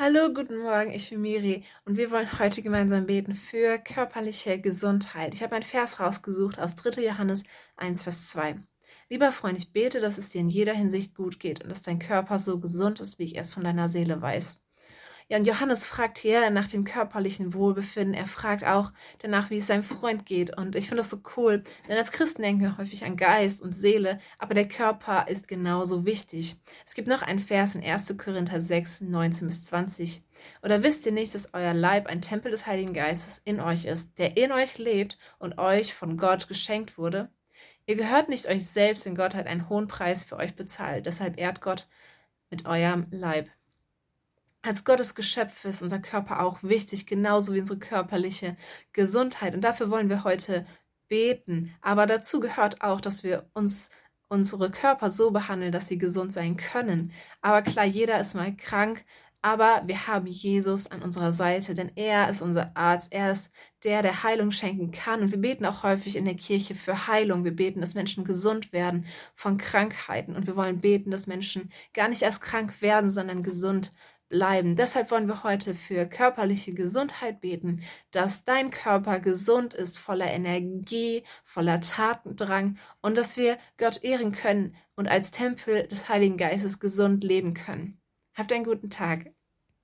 Hallo, guten Morgen, ich bin Miri und wir wollen heute gemeinsam beten für körperliche Gesundheit. Ich habe einen Vers rausgesucht aus 3. Johannes 1, Vers 2. Lieber Freund, ich bete, dass es dir in jeder Hinsicht gut geht und dass dein Körper so gesund ist, wie ich es von deiner Seele weiß. Ja, und Johannes fragt hier nach dem körperlichen Wohlbefinden. Er fragt auch danach, wie es seinem Freund geht. Und ich finde das so cool, denn als Christen denken wir häufig an Geist und Seele, aber der Körper ist genauso wichtig. Es gibt noch einen Vers in 1. Korinther 6, 19 bis 20. Oder wisst ihr nicht, dass euer Leib ein Tempel des Heiligen Geistes in euch ist, der in euch lebt und euch von Gott geschenkt wurde? Ihr gehört nicht euch selbst, denn Gott hat einen hohen Preis für euch bezahlt. Deshalb ehrt Gott mit eurem Leib als Gottes Geschöpf ist unser Körper auch wichtig, genauso wie unsere körperliche Gesundheit. Und dafür wollen wir heute beten. Aber dazu gehört auch, dass wir uns unsere Körper so behandeln, dass sie gesund sein können. Aber klar, jeder ist mal krank, aber wir haben Jesus an unserer Seite, denn er ist unser Arzt, er ist der, der Heilung schenken kann. Und wir beten auch häufig in der Kirche für Heilung. Wir beten, dass Menschen gesund werden von Krankheiten. Und wir wollen beten, dass Menschen gar nicht erst krank werden, sondern gesund bleiben. Deshalb wollen wir heute für körperliche Gesundheit beten, dass dein Körper gesund ist, voller Energie, voller Tatendrang und dass wir Gott ehren können und als Tempel des Heiligen Geistes gesund leben können. Habt einen guten Tag.